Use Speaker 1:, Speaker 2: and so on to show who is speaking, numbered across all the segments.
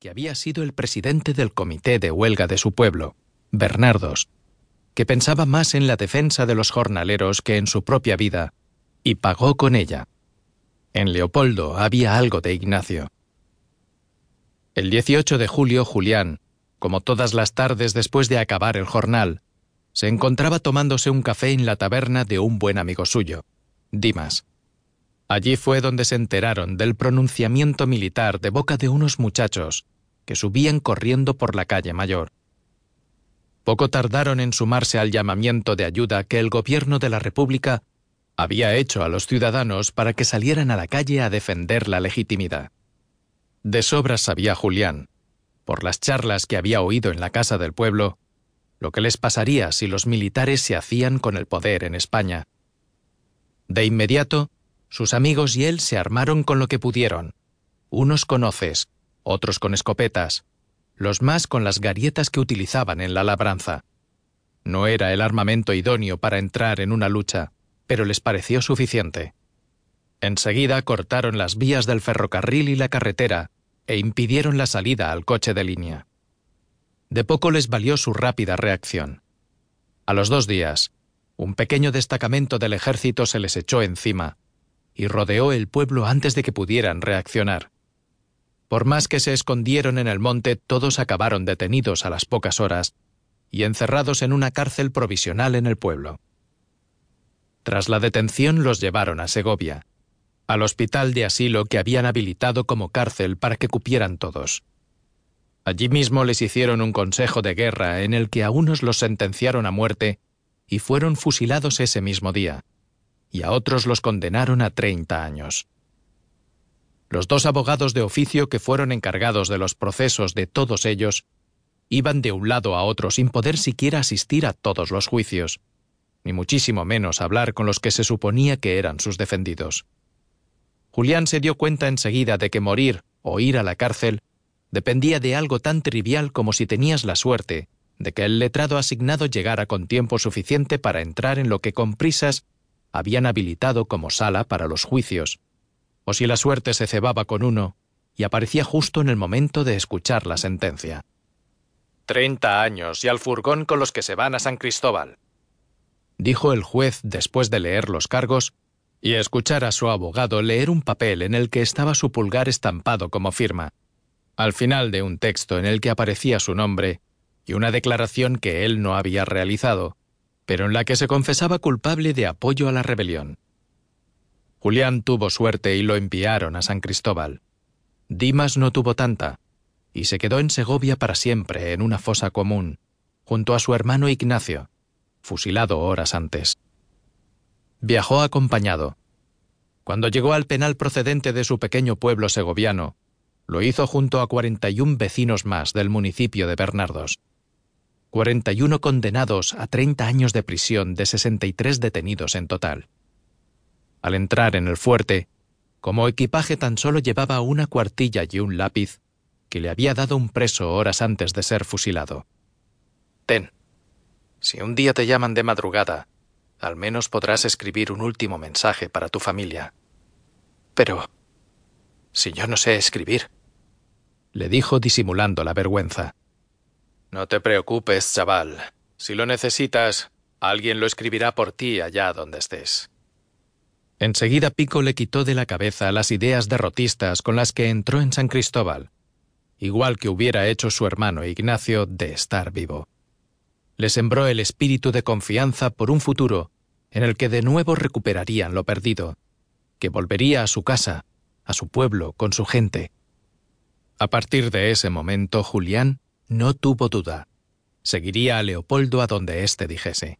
Speaker 1: que había sido el presidente del comité de huelga de su pueblo, Bernardos, que pensaba más en la defensa de los jornaleros que en su propia vida, y pagó con ella. En Leopoldo había algo de Ignacio. El 18 de julio, Julián, como todas las tardes después de acabar el jornal, se encontraba tomándose un café en la taberna de un buen amigo suyo, Dimas. Allí fue donde se enteraron del pronunciamiento militar de boca de unos muchachos que subían corriendo por la calle mayor. Poco tardaron en sumarse al llamamiento de ayuda que el gobierno de la República había hecho a los ciudadanos para que salieran a la calle a defender la legitimidad. De sobras sabía Julián, por las charlas que había oído en la casa del pueblo, lo que les pasaría si los militares se hacían con el poder en España. De inmediato, sus amigos y él se armaron con lo que pudieron, unos con hoces, otros con escopetas, los más con las garietas que utilizaban en la labranza. No era el armamento idóneo para entrar en una lucha, pero les pareció suficiente. Enseguida cortaron las vías del ferrocarril y la carretera e impidieron la salida al coche de línea. De poco les valió su rápida reacción. A los dos días, un pequeño destacamento del ejército se les echó encima y rodeó el pueblo antes de que pudieran reaccionar. Por más que se escondieron en el monte, todos acabaron detenidos a las pocas horas y encerrados en una cárcel provisional en el pueblo. Tras la detención los llevaron a Segovia, al hospital de asilo que habían habilitado como cárcel para que cupieran todos. Allí mismo les hicieron un consejo de guerra en el que a unos los sentenciaron a muerte y fueron fusilados ese mismo día, y a otros los condenaron a treinta años. Los dos abogados de oficio que fueron encargados de los procesos de todos ellos iban de un lado a otro sin poder siquiera asistir a todos los juicios ni muchísimo menos hablar con los que se suponía que eran sus defendidos. Julián se dio cuenta enseguida de que morir o ir a la cárcel dependía de algo tan trivial como si tenías la suerte de que el letrado asignado llegara con tiempo suficiente para entrar en lo que con prisas habían habilitado como sala para los juicios, o si la suerte se cebaba con uno y aparecía justo en el momento de escuchar la sentencia. Treinta años y al furgón con los que se van a San Cristóbal, dijo el juez después de leer los cargos y escuchar a su abogado leer un papel en el que estaba su pulgar estampado como firma, al final de un texto en el que aparecía su nombre y una declaración que él no había realizado, pero en la que se confesaba culpable de apoyo a la rebelión. Julián tuvo suerte y lo enviaron a San Cristóbal. Dimas no tuvo tanta, y se quedó en Segovia para siempre en una fosa común, junto a su hermano Ignacio, fusilado horas antes. Viajó acompañado. Cuando llegó al penal procedente de su pequeño pueblo segoviano, lo hizo junto a 41 vecinos más del municipio de Bernardos. 41 condenados a 30 años de prisión de 63 detenidos en total. Al entrar en el fuerte, como equipaje tan solo llevaba una cuartilla y un lápiz que le había dado un preso horas antes de ser fusilado. Ten, si un día te llaman de madrugada, al menos podrás escribir un último mensaje para tu familia. Pero... si yo no sé escribir, le dijo disimulando la vergüenza. No te preocupes, chaval. Si lo necesitas, alguien lo escribirá por ti allá donde estés. Enseguida Pico le quitó de la cabeza las ideas derrotistas con las que entró en San Cristóbal, igual que hubiera hecho su hermano Ignacio de estar vivo le sembró el espíritu de confianza por un futuro en el que de nuevo recuperarían lo perdido, que volvería a su casa, a su pueblo, con su gente. A partir de ese momento, Julián no tuvo duda. Seguiría a Leopoldo a donde éste dijese.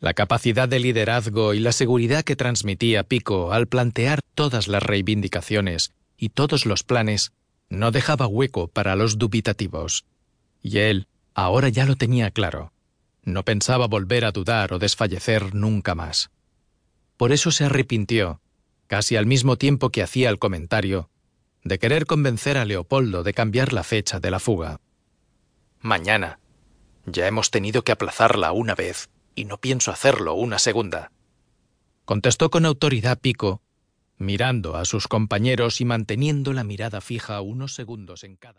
Speaker 1: La capacidad de liderazgo y la seguridad que transmitía Pico al plantear todas las reivindicaciones y todos los planes no dejaba hueco para los dubitativos. Y él, Ahora ya lo tenía claro. No pensaba volver a dudar o desfallecer nunca más. Por eso se arrepintió, casi al mismo tiempo que hacía el comentario, de querer convencer a Leopoldo de cambiar la fecha de la fuga. Mañana. Ya hemos tenido que aplazarla una vez y no pienso hacerlo una segunda. Contestó con autoridad Pico, mirando a sus compañeros y manteniendo la mirada fija unos segundos en cada.